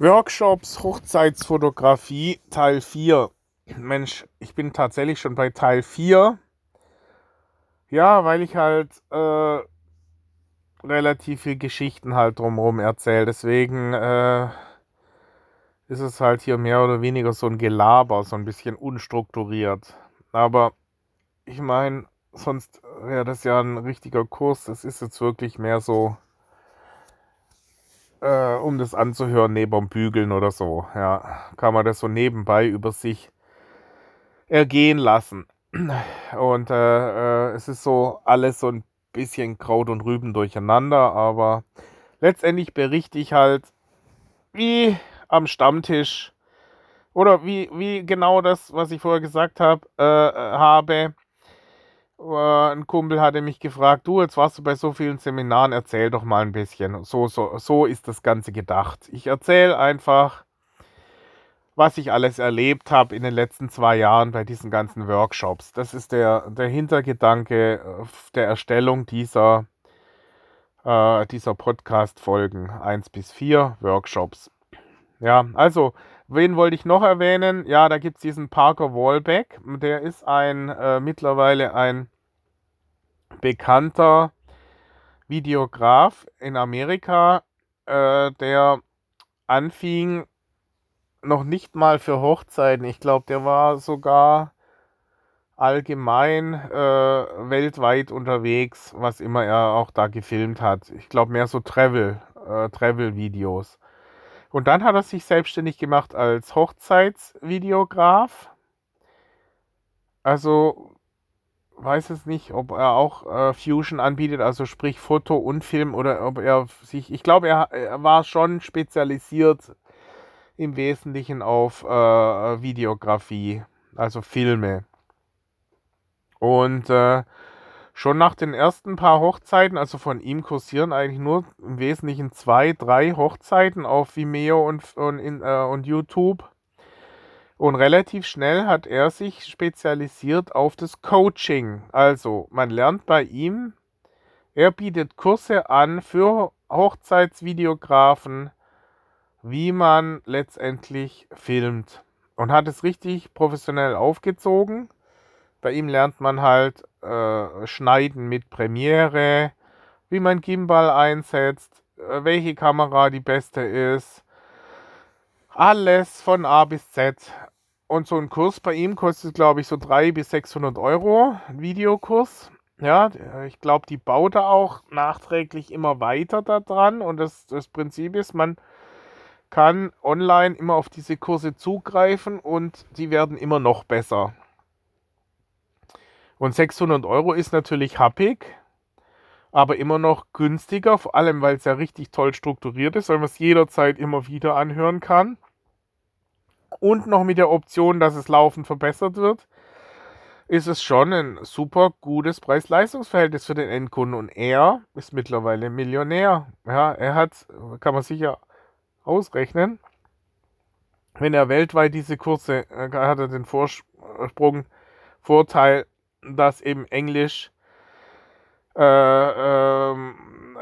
Workshops Hochzeitsfotografie Teil 4. Mensch, ich bin tatsächlich schon bei Teil 4. Ja, weil ich halt äh, relativ viel Geschichten halt drumherum erzähle. Deswegen äh, ist es halt hier mehr oder weniger so ein Gelaber, so ein bisschen unstrukturiert. Aber ich meine, sonst wäre das ja ein richtiger Kurs. Das ist jetzt wirklich mehr so äh, um das anzuhören neben dem Bügeln oder so. Ja, kann man das so nebenbei über sich ergehen lassen. Und äh, äh, es ist so alles so ein bisschen Kraut und Rüben durcheinander, aber letztendlich berichte ich halt wie am Stammtisch oder wie, wie genau das, was ich vorher gesagt hab, äh, habe, äh, ein Kumpel hatte mich gefragt, du, jetzt warst du bei so vielen Seminaren, erzähl doch mal ein bisschen. So, so, so ist das Ganze gedacht. Ich erzähle einfach, was ich alles erlebt habe in den letzten zwei Jahren bei diesen ganzen Workshops. Das ist der, der Hintergedanke äh, der Erstellung dieser, äh, dieser Podcast-Folgen 1 bis 4 Workshops. Ja, also, wen wollte ich noch erwähnen? Ja, da gibt es diesen Parker Wallbeck. Der ist ein äh, mittlerweile ein bekannter Videograf in Amerika, äh, der anfing noch nicht mal für Hochzeiten. Ich glaube, der war sogar allgemein äh, weltweit unterwegs, was immer er auch da gefilmt hat. Ich glaube mehr so Travel, äh, Travel-Videos. Und dann hat er sich selbstständig gemacht als Hochzeitsvideograf. Also weiß es nicht, ob er auch äh, Fusion anbietet, also sprich Foto und Film oder ob er sich, ich glaube, er, er war schon spezialisiert im Wesentlichen auf äh, Videografie, also Filme. Und äh, schon nach den ersten paar Hochzeiten, also von ihm kursieren eigentlich nur im Wesentlichen zwei, drei Hochzeiten auf Vimeo und, und, in, äh, und YouTube und relativ schnell hat er sich spezialisiert auf das Coaching. Also man lernt bei ihm, er bietet Kurse an für Hochzeitsvideografen, wie man letztendlich filmt. Und hat es richtig professionell aufgezogen. Bei ihm lernt man halt äh, Schneiden mit Premiere, wie man Gimbal einsetzt, äh, welche Kamera die beste ist. Alles von A bis Z. Und so ein Kurs bei ihm kostet, glaube ich, so 300 bis 600 Euro, ein Videokurs. Ja, ich glaube, die baut er auch nachträglich immer weiter daran. Und das, das Prinzip ist, man kann online immer auf diese Kurse zugreifen und die werden immer noch besser. Und 600 Euro ist natürlich happig, aber immer noch günstiger, vor allem weil es ja richtig toll strukturiert ist, weil man es jederzeit immer wieder anhören kann und noch mit der Option, dass es laufend verbessert wird, ist es schon ein super gutes Preis-Leistungs-Verhältnis für den Endkunden. Und er ist mittlerweile Millionär. Ja, er hat, kann man sicher ausrechnen, wenn er weltweit diese Kurse, äh, hat er den Vorsprung, Vorteil, dass eben Englisch äh, ähm,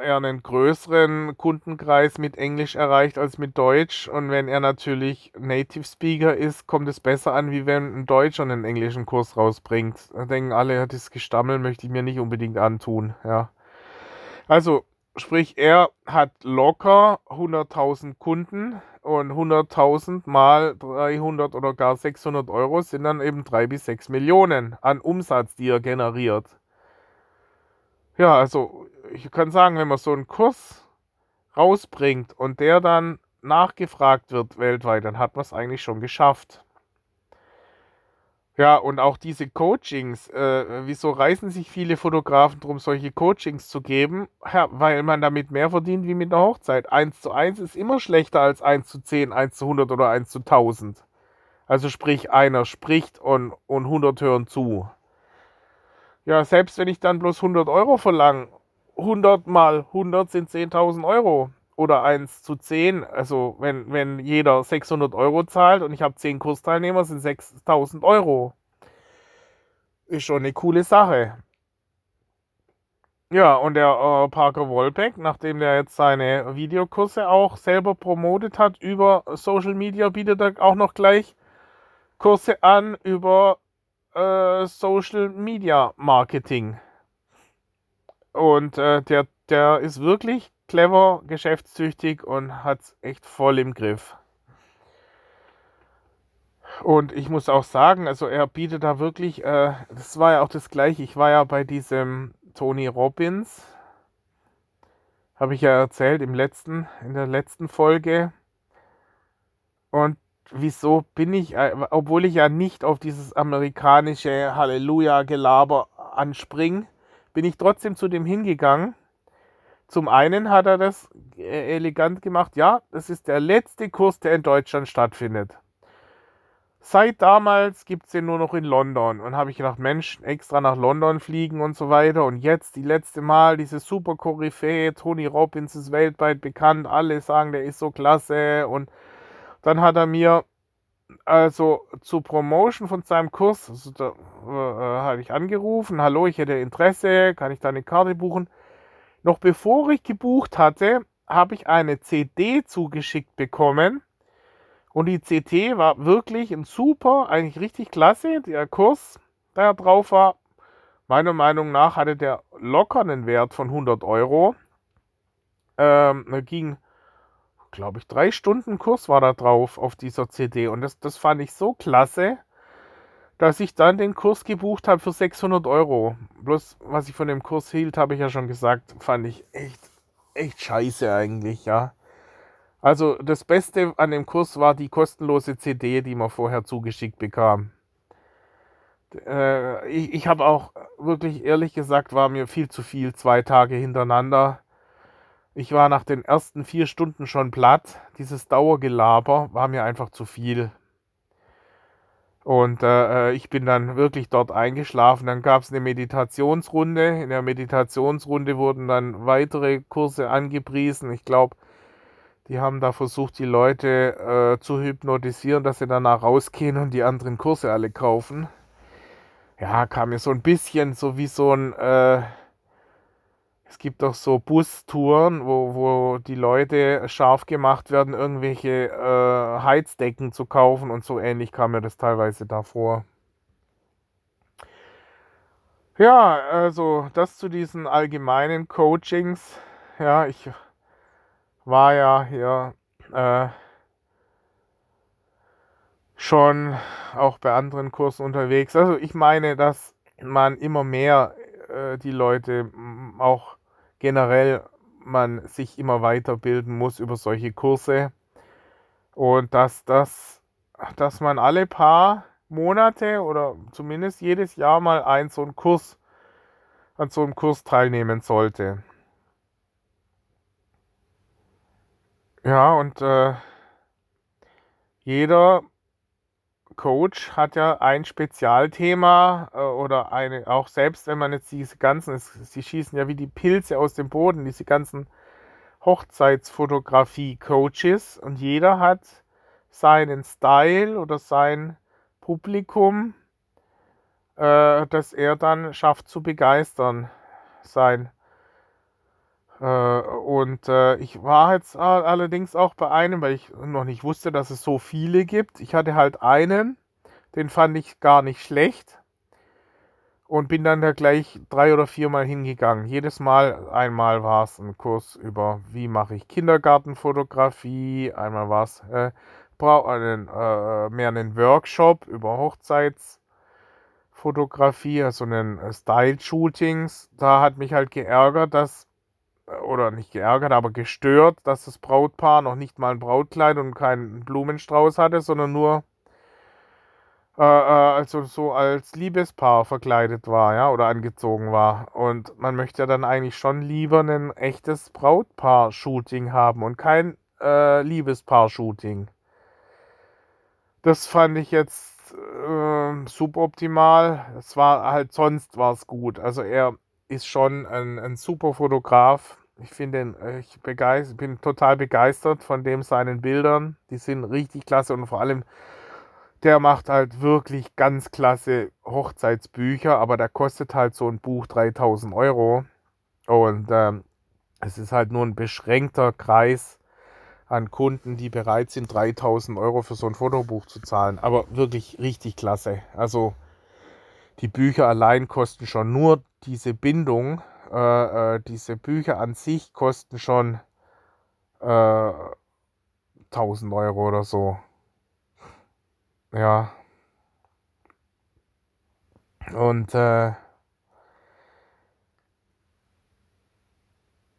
er einen größeren Kundenkreis mit Englisch erreicht als mit Deutsch. Und wenn er natürlich Native Speaker ist, kommt es besser an, wie wenn ein Deutscher einen englischen Kurs rausbringt. Da denken alle, das Gestammel möchte ich mir nicht unbedingt antun. Ja. Also, sprich, er hat locker 100.000 Kunden und 100.000 mal 300 oder gar 600 Euro sind dann eben 3 bis 6 Millionen an Umsatz, die er generiert. Ja, also ich kann sagen, wenn man so einen Kurs rausbringt und der dann nachgefragt wird weltweit, dann hat man es eigentlich schon geschafft. Ja, und auch diese Coachings, äh, wieso reißen sich viele Fotografen darum, solche Coachings zu geben? Ja, weil man damit mehr verdient wie mit einer Hochzeit. 1 zu 1 ist immer schlechter als 1 zu 10, 1 zu 100 oder 1 zu 1000. Also sprich, einer spricht und, und 100 hören zu. Ja, selbst wenn ich dann bloß 100 Euro verlange 100 mal 100 sind 10.000 Euro oder 1 zu 10. Also wenn, wenn jeder 600 Euro zahlt und ich habe 10 Kursteilnehmer, sind 6.000 Euro. Ist schon eine coole Sache. Ja, und der äh, Parker Wolbeck, nachdem der jetzt seine Videokurse auch selber promotet hat über Social Media, bietet er auch noch gleich Kurse an über äh, Social Media Marketing. Und äh, der, der ist wirklich clever, geschäftstüchtig und hat es echt voll im Griff. Und ich muss auch sagen, also er bietet da wirklich, äh, das war ja auch das gleiche. Ich war ja bei diesem Tony Robbins, habe ich ja erzählt im letzten, in der letzten Folge. Und wieso bin ich, äh, obwohl ich ja nicht auf dieses amerikanische Halleluja-Gelaber anspringe, bin ich trotzdem zu dem hingegangen. Zum einen hat er das äh, elegant gemacht, ja, das ist der letzte Kurs, der in Deutschland stattfindet. Seit damals gibt es den nur noch in London. Und habe ich gedacht, Mensch, extra nach London fliegen und so weiter. Und jetzt, die letzte Mal, diese super Koryphäe, Tony Robbins ist weltweit bekannt. Alle sagen, der ist so klasse. Und dann hat er mir also zur Promotion von seinem Kurs, also da äh, hatte ich angerufen, hallo, ich hätte Interesse, kann ich da eine Karte buchen? Noch bevor ich gebucht hatte, habe ich eine CD zugeschickt bekommen und die CT war wirklich ein super, eigentlich richtig klasse. Der Kurs, der drauf war, meiner Meinung nach hatte der locker einen Wert von 100 Euro. Ähm, da ging glaube ich, drei Stunden Kurs war da drauf auf dieser CD. Und das, das fand ich so klasse, dass ich dann den Kurs gebucht habe für 600 Euro. Bloß, was ich von dem Kurs hielt, habe ich ja schon gesagt, fand ich echt, echt scheiße eigentlich, ja. Also das Beste an dem Kurs war die kostenlose CD, die man vorher zugeschickt bekam. Äh, ich ich habe auch wirklich ehrlich gesagt, war mir viel zu viel, zwei Tage hintereinander. Ich war nach den ersten vier Stunden schon platt. Dieses Dauergelaber war mir einfach zu viel. Und äh, äh ich bin dann wirklich dort eingeschlafen. Dann gab es eine Meditationsrunde. In der Meditationsrunde wurden dann weitere Kurse angepriesen. Ich glaube, die haben da versucht, die Leute äh, zu hypnotisieren, dass sie danach rausgehen und die anderen Kurse alle kaufen. Ja, kam mir so ein bisschen so wie so ein... Äh, es gibt auch so Bustouren, wo, wo die Leute scharf gemacht werden, irgendwelche äh, Heizdecken zu kaufen und so ähnlich kam mir das teilweise davor. Ja, also das zu diesen allgemeinen Coachings. Ja, ich war ja hier äh, schon auch bei anderen Kursen unterwegs. Also ich meine, dass man immer mehr äh, die Leute auch generell man sich immer weiterbilden muss über solche Kurse und dass das, dass man alle paar Monate oder zumindest jedes Jahr mal einen so einen Kurs an so einem Kurs teilnehmen sollte. Ja, und äh, jeder Coach hat ja ein Spezialthema äh, oder eine, auch selbst wenn man jetzt diese ganzen, sie schießen ja wie die Pilze aus dem Boden, diese ganzen Hochzeitsfotografie-Coaches. Und jeder hat seinen Style oder sein Publikum, äh, das er dann schafft zu begeistern, sein und äh, ich war jetzt allerdings auch bei einem, weil ich noch nicht wusste, dass es so viele gibt. Ich hatte halt einen, den fand ich gar nicht schlecht und bin dann da gleich drei oder viermal hingegangen. Jedes Mal, einmal war es ein Kurs über, wie mache ich Kindergartenfotografie, einmal war es äh, einen, äh, mehr einen Workshop über Hochzeitsfotografie, also einen äh, Style-Shootings. Da hat mich halt geärgert, dass oder nicht geärgert, aber gestört, dass das Brautpaar noch nicht mal ein Brautkleid und keinen Blumenstrauß hatte, sondern nur äh, äh, also so als Liebespaar verkleidet war, ja, oder angezogen war. Und man möchte ja dann eigentlich schon lieber ein echtes Brautpaar-Shooting haben und kein äh, Liebespaar-Shooting. Das fand ich jetzt äh, suboptimal. Es war halt sonst war es gut. Also er ist schon ein, ein super Fotograf. Ich finde äh, ich bin total begeistert von dem seinen Bildern. Die sind richtig klasse und vor allem der macht halt wirklich ganz klasse Hochzeitsbücher, aber da kostet halt so ein Buch 3000 Euro. Und ähm, es ist halt nur ein beschränkter Kreis an Kunden, die bereit sind, 3000 Euro für so ein Fotobuch zu zahlen. Aber wirklich richtig klasse. Also die Bücher allein kosten schon nur diese Bindung, äh, äh, diese Bücher an sich kosten schon äh, 1000 Euro oder so. Ja. Und äh,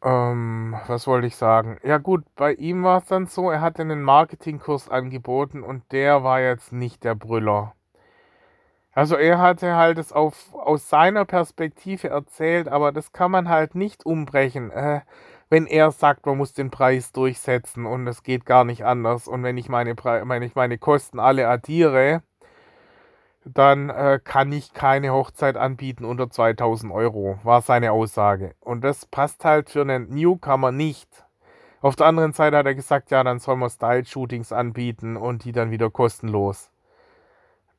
ähm, was wollte ich sagen? Ja gut, bei ihm war es dann so, er hat einen Marketingkurs angeboten und der war jetzt nicht der Brüller. Also er hatte halt es auf, aus seiner Perspektive erzählt, aber das kann man halt nicht umbrechen. Äh, wenn er sagt, man muss den Preis durchsetzen und es geht gar nicht anders und wenn ich meine, wenn ich meine Kosten alle addiere, dann äh, kann ich keine Hochzeit anbieten unter 2000 Euro, war seine Aussage. Und das passt halt für einen Newcomer nicht. Auf der anderen Seite hat er gesagt, ja, dann soll man Style-Shootings anbieten und die dann wieder kostenlos.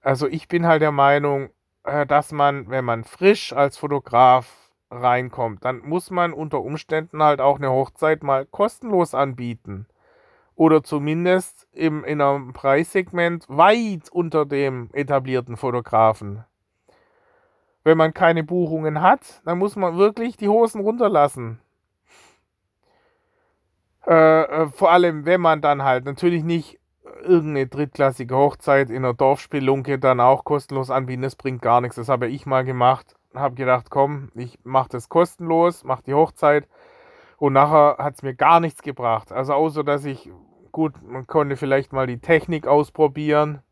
Also ich bin halt der Meinung, äh, dass man, wenn man frisch als Fotograf reinkommt, dann muss man unter Umständen halt auch eine Hochzeit mal kostenlos anbieten. Oder zumindest im, in einem Preissegment weit unter dem etablierten Fotografen. Wenn man keine Buchungen hat, dann muss man wirklich die Hosen runterlassen. Äh, äh vor allem, wenn man dann halt natürlich nicht irgendeine drittklassige Hochzeit in einer Dorfspelunke dann auch kostenlos anbieten, das bringt gar nichts. Das habe ich mal gemacht habe gedacht, komm, ich mache das kostenlos, mache die Hochzeit. Und nachher hat es mir gar nichts gebracht. Also außer, dass ich, gut, man konnte vielleicht mal die Technik ausprobieren.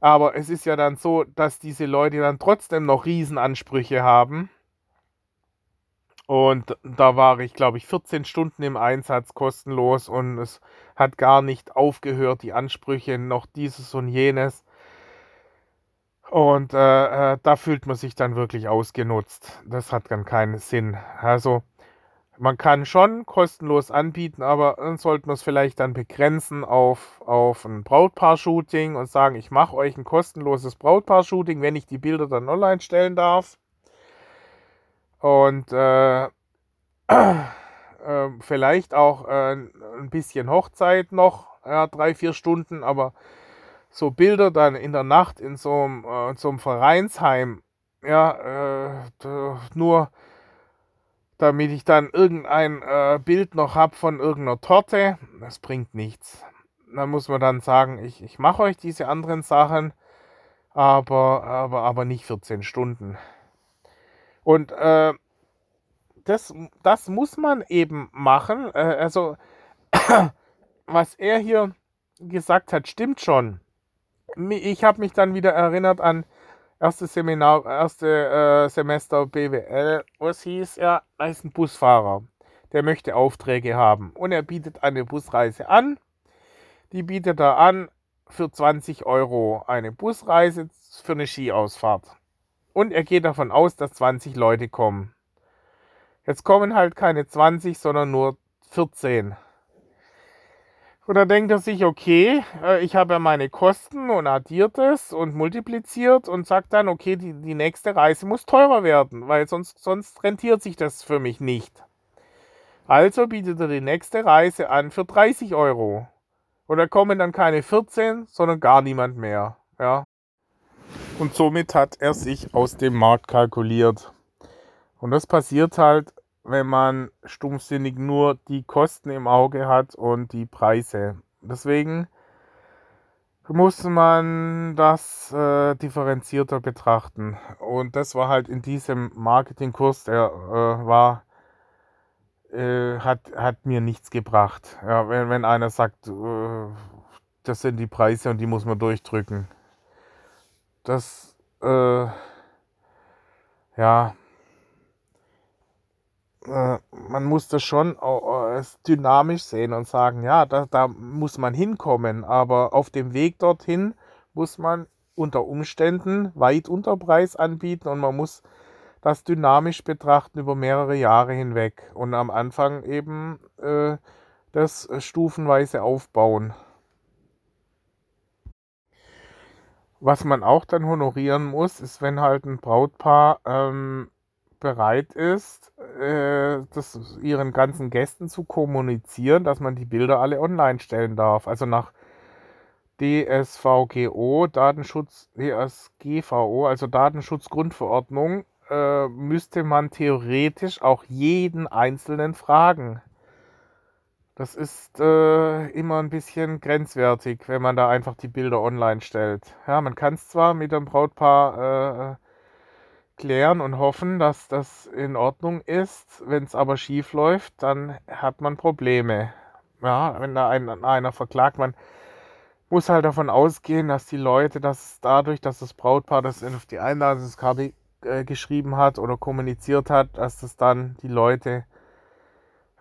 Aber es ist ja dann so, dass diese Leute dann trotzdem noch Riesenansprüche haben. Und da war ich, glaube ich, 14 Stunden im Einsatz kostenlos und es hat gar nicht aufgehört, die Ansprüche, noch dieses und jenes. Und äh, äh, da fühlt man sich dann wirklich ausgenutzt. Das hat dann keinen Sinn. Also man kann schon kostenlos anbieten, aber dann sollte man es vielleicht dann begrenzen auf, auf ein Brautpaar-Shooting und sagen, ich mache euch ein kostenloses Brautpaar-Shooting, wenn ich die Bilder dann online stellen darf. Und äh, äh, vielleicht auch äh, ein bisschen Hochzeit noch, ja, drei, vier Stunden, aber so Bilder dann in der Nacht in so einem, äh, so einem Vereinsheim, ja, äh, nur damit ich dann irgendein äh, Bild noch habe von irgendeiner Torte, das bringt nichts. Da muss man dann sagen, ich, ich mache euch diese anderen Sachen, aber, aber, aber nicht 14 Stunden. Und äh, das, das muss man eben machen. Äh, also, was er hier gesagt hat, stimmt schon ich habe mich dann wieder erinnert an erstes Seminar, erste äh, Semester BWL, wo es hieß, ja, da ist ein Busfahrer, der möchte Aufträge haben und er bietet eine Busreise an. Die bietet er an für 20 Euro eine Busreise für eine Skiausfahrt. Und er geht davon aus, dass 20 Leute kommen. Jetzt kommen halt keine 20, sondern nur 14. Und dann denkt er sich, okay, äh, ich habe ja meine Kosten und addiert es und multipliziert und sagt dann, okay, die, die nächste Reise muss teurer werden, weil sonst, sonst rentiert sich das für mich nicht. Also bietet er die nächste Reise an für 30 Euro. Und da kommen dann keine 14, sondern gar niemand mehr. Ja. Und somit hat er sich aus dem Markt kalkuliert. Und das passiert halt wenn man stumpfsinnig nur die Kosten im Auge hat und die Preise. Deswegen muss man das äh, differenzierter betrachten. Und das war halt in diesem Marketingkurs, der äh, war, äh, hat, hat mir nichts gebracht. Ja, wenn, wenn einer sagt, äh, das sind die Preise und die muss man durchdrücken. Das, äh, ja, äh, man muss das schon dynamisch sehen und sagen, ja, da, da muss man hinkommen, aber auf dem Weg dorthin muss man unter Umständen weit unter Preis anbieten und man muss das dynamisch betrachten über mehrere Jahre hinweg und am Anfang eben äh, das stufenweise aufbauen. Was man auch dann honorieren muss, ist, wenn halt ein Brautpaar ähm, bereit ist, äh, das ihren ganzen Gästen zu kommunizieren, dass man die Bilder alle online stellen darf. Also nach DSVGO, Datenschutz, DSGVO, also Datenschutzgrundverordnung, äh, müsste man theoretisch auch jeden Einzelnen fragen. Das ist äh, immer ein bisschen grenzwertig, wenn man da einfach die Bilder online stellt. Ja, man kann es zwar mit dem Brautpaar äh, klären und hoffen, dass das in Ordnung ist. Wenn es aber schief läuft, dann hat man Probleme. Ja, wenn da ein, einer verklagt, man muss halt davon ausgehen, dass die Leute, dass dadurch, dass das Brautpaar das auf die Einladungskarte äh, geschrieben hat oder kommuniziert hat, dass das dann die Leute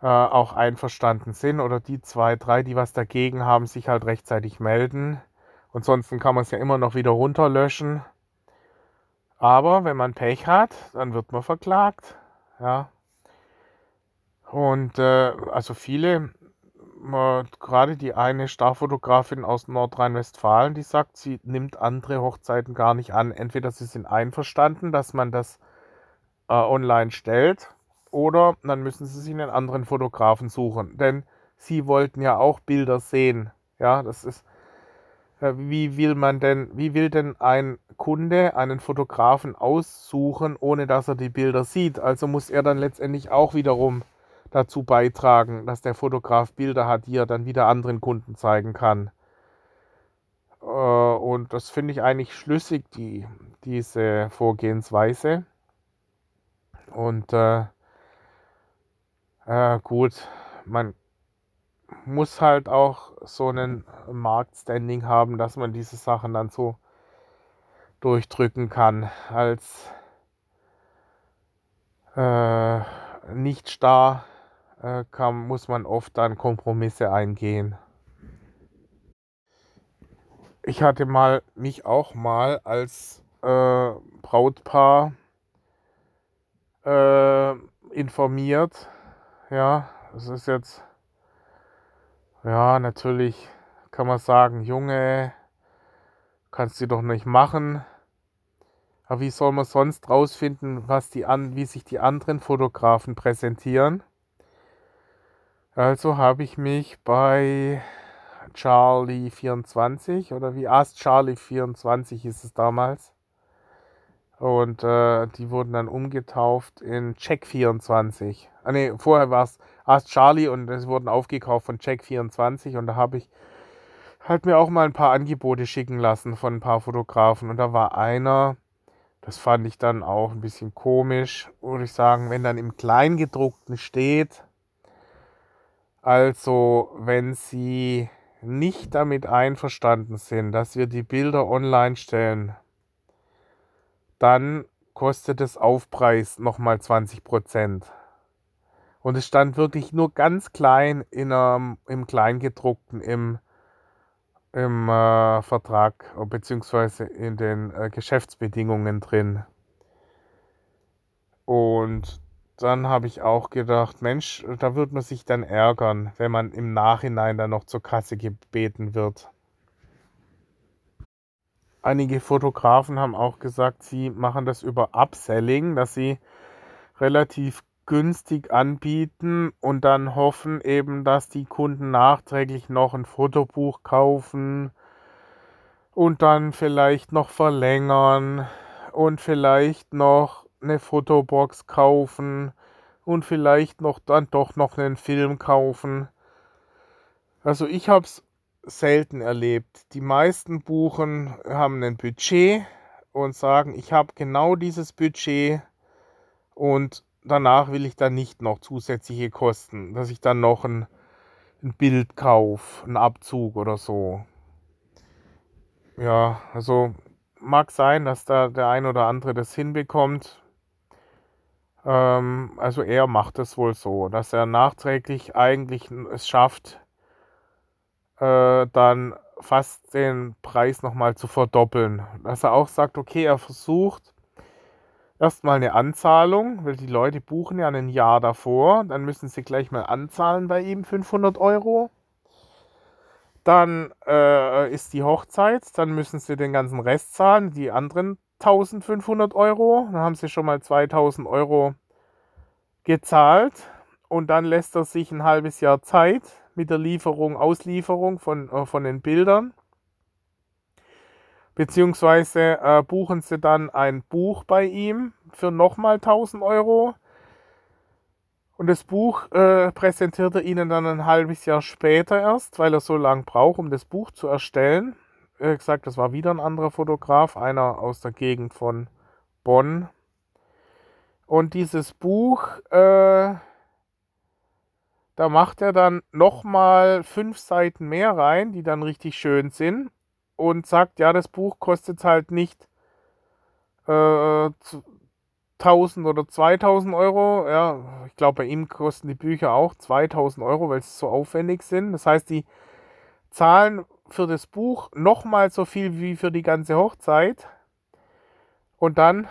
äh, auch einverstanden sind oder die zwei, drei, die was dagegen haben, sich halt rechtzeitig melden. Und sonst kann man es ja immer noch wieder runterlöschen. Aber wenn man Pech hat, dann wird man verklagt. Ja. Und äh, also viele, gerade die eine Starfotografin aus Nordrhein-Westfalen, die sagt, sie nimmt andere Hochzeiten gar nicht an. Entweder sie sind einverstanden, dass man das äh, online stellt, oder dann müssen sie sich einen anderen Fotografen suchen. Denn sie wollten ja auch Bilder sehen. Ja, das ist, äh, wie will man denn, wie will denn ein Kunde einen Fotografen aussuchen, ohne dass er die Bilder sieht? Also muss er dann letztendlich auch wiederum dazu beitragen, dass der Fotograf Bilder hat, die er dann wieder anderen Kunden zeigen kann. Äh, und das finde ich eigentlich schlüssig, die, diese Vorgehensweise. Und äh, äh, gut, man muss halt auch so einen Marktstanding haben, dass man diese Sachen dann so durchdrücken kann. Als äh, nicht starr äh, kann, muss man oft dann Kompromisse eingehen. Ich hatte mal mich auch mal als äh, Brautpaar äh, informiert. Ja, es ist jetzt ja, natürlich kann man sagen, Junge, kannst du doch nicht machen. Aber wie soll man sonst rausfinden, was die an, wie sich die anderen Fotografen präsentieren? Also habe ich mich bei Charlie24 oder wie Ask Charlie24 ist es damals. Und äh, die wurden dann umgetauft in Check24. Ah ne, vorher war es Ask Charlie und es wurden aufgekauft von Check24 und da habe ich halt mir auch mal ein paar Angebote schicken lassen von ein paar Fotografen und da war einer, das fand ich dann auch ein bisschen komisch, würde ich sagen, wenn dann im Kleingedruckten steht, also wenn Sie nicht damit einverstanden sind, dass wir die Bilder online stellen, dann kostet es Aufpreis nochmal 20 Prozent. Und es stand wirklich nur ganz klein in einem, im Kleingedruckten im, im äh, Vertrag beziehungsweise in den äh, Geschäftsbedingungen drin. Und dann habe ich auch gedacht, Mensch, da wird man sich dann ärgern, wenn man im Nachhinein dann noch zur Kasse gebeten wird. Einige Fotografen haben auch gesagt, sie machen das über Upselling, dass sie relativ günstig anbieten und dann hoffen eben, dass die Kunden nachträglich noch ein Fotobuch kaufen und dann vielleicht noch verlängern und vielleicht noch eine Fotobox kaufen und vielleicht noch dann doch noch einen Film kaufen. Also ich habe es selten erlebt. Die meisten Buchen haben ein Budget und sagen, ich habe genau dieses Budget und danach will ich dann nicht noch zusätzliche Kosten, dass ich dann noch ein, ein Bild kaufe, einen Abzug oder so. Ja, also mag sein, dass da der ein oder andere das hinbekommt. Ähm, also er macht es wohl so, dass er nachträglich eigentlich es schafft, äh, dann fast den Preis nochmal zu verdoppeln. Dass er auch sagt, okay, er versucht erstmal eine Anzahlung, weil die Leute buchen ja ein Jahr davor, dann müssen sie gleich mal anzahlen bei ihm 500 Euro. Dann äh, ist die Hochzeit, dann müssen sie den ganzen Rest zahlen, die anderen 1500 Euro. Dann haben sie schon mal 2000 Euro gezahlt und dann lässt er sich ein halbes Jahr Zeit mit der Lieferung, Auslieferung von, äh, von den Bildern. Beziehungsweise äh, buchen sie dann ein Buch bei ihm für nochmal 1000 Euro. Und das Buch äh, präsentiert er ihnen dann ein halbes Jahr später erst, weil er so lange braucht, um das Buch zu erstellen. Wie gesagt, das war wieder ein anderer Fotograf, einer aus der Gegend von Bonn. Und dieses Buch, äh, da macht er dann nochmal fünf Seiten mehr rein, die dann richtig schön sind. Und sagt, ja, das Buch kostet halt nicht äh, 1000 oder 2000 Euro. Ja, ich glaube, bei ihm kosten die Bücher auch 2000 Euro, weil sie so aufwendig sind. Das heißt, die zahlen für das Buch nochmal so viel wie für die ganze Hochzeit. Und dann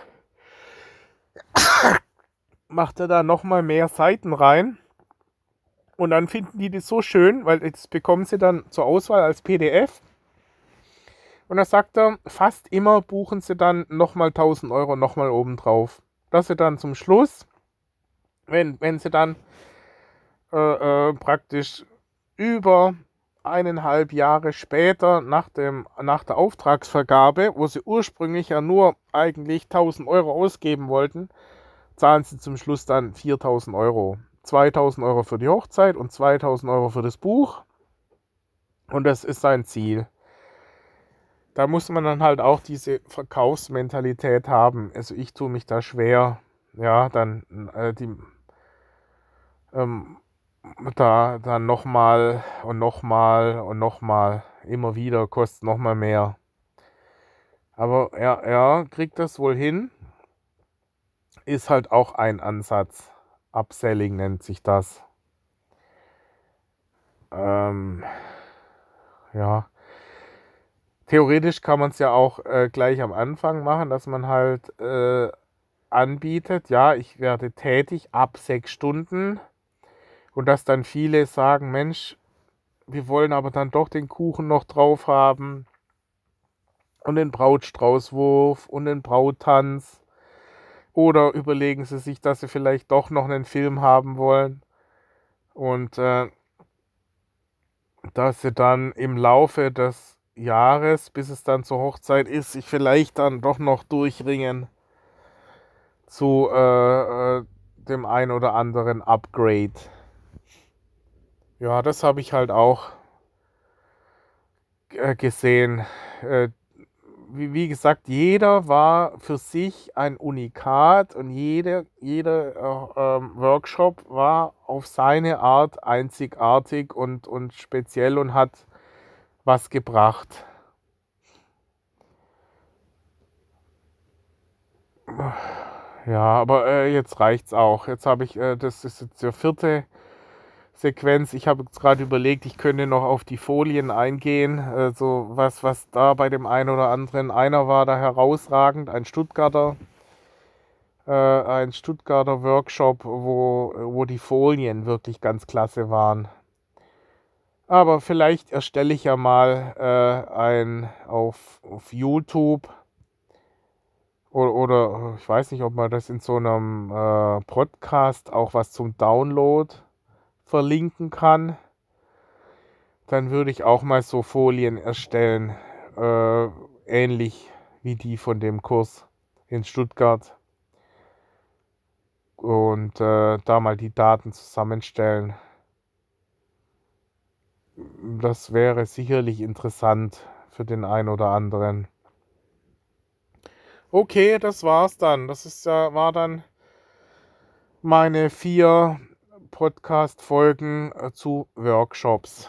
macht er da nochmal mehr Seiten rein. Und dann finden die das so schön, weil das bekommen sie dann zur Auswahl als PDF. Und da sagt er, fast immer buchen sie dann nochmal 1000 Euro nochmal obendrauf. Dass sie dann zum Schluss, wenn, wenn sie dann äh, äh, praktisch über eineinhalb Jahre später nach, dem, nach der Auftragsvergabe, wo sie ursprünglich ja nur eigentlich 1000 Euro ausgeben wollten, zahlen sie zum Schluss dann 4000 Euro. 2000 Euro für die Hochzeit und 2000 Euro für das Buch. Und das ist sein Ziel. Da muss man dann halt auch diese Verkaufsmentalität haben. Also ich tue mich da schwer, ja, dann äh, die ähm, da dann nochmal und nochmal und nochmal, immer wieder, kostet nochmal mehr. Aber er, er kriegt das wohl hin. Ist halt auch ein Ansatz. Upselling nennt sich das. Ähm, ja. Theoretisch kann man es ja auch äh, gleich am Anfang machen, dass man halt äh, anbietet, ja, ich werde tätig ab sechs Stunden und dass dann viele sagen, Mensch, wir wollen aber dann doch den Kuchen noch drauf haben und den Brautstraußwurf und den Brauttanz. Oder überlegen sie sich, dass sie vielleicht doch noch einen Film haben wollen. Und äh, dass sie dann im Laufe des Jahres, bis es dann zur Hochzeit ist, sich vielleicht dann doch noch durchringen zu äh, äh dem ein oder anderen Upgrade. Ja, das habe ich halt auch äh, gesehen. Wie, wie, gesagt, jeder war für sich ein Unikat und jede, jeder äh, ähm, Workshop war auf seine Art einzigartig und, und speziell und hat was gebracht. Ja, aber äh, jetzt reicht's auch. Jetzt habe ich, äh, das ist jetzt der vierte Sequenz. Ich habe jetzt gerade überlegt, ich könnte noch auf die Folien eingehen. Also was, was da bei dem einen oder anderen. Einer war da herausragend, ein Stuttgarter, äh, ein Stuttgarter Workshop, wo, wo die Folien wirklich ganz klasse waren. Aber vielleicht erstelle ich ja mal äh, ein auf, auf YouTube oder, oder ich weiß nicht, ob man das in so einem äh, Podcast auch was zum Download verlinken kann, dann würde ich auch mal so Folien erstellen, äh, ähnlich wie die von dem Kurs in Stuttgart. Und äh, da mal die Daten zusammenstellen. Das wäre sicherlich interessant für den einen oder anderen. Okay, das war's dann. Das ist war dann meine vier Podcast-Folgen äh, zu Workshops.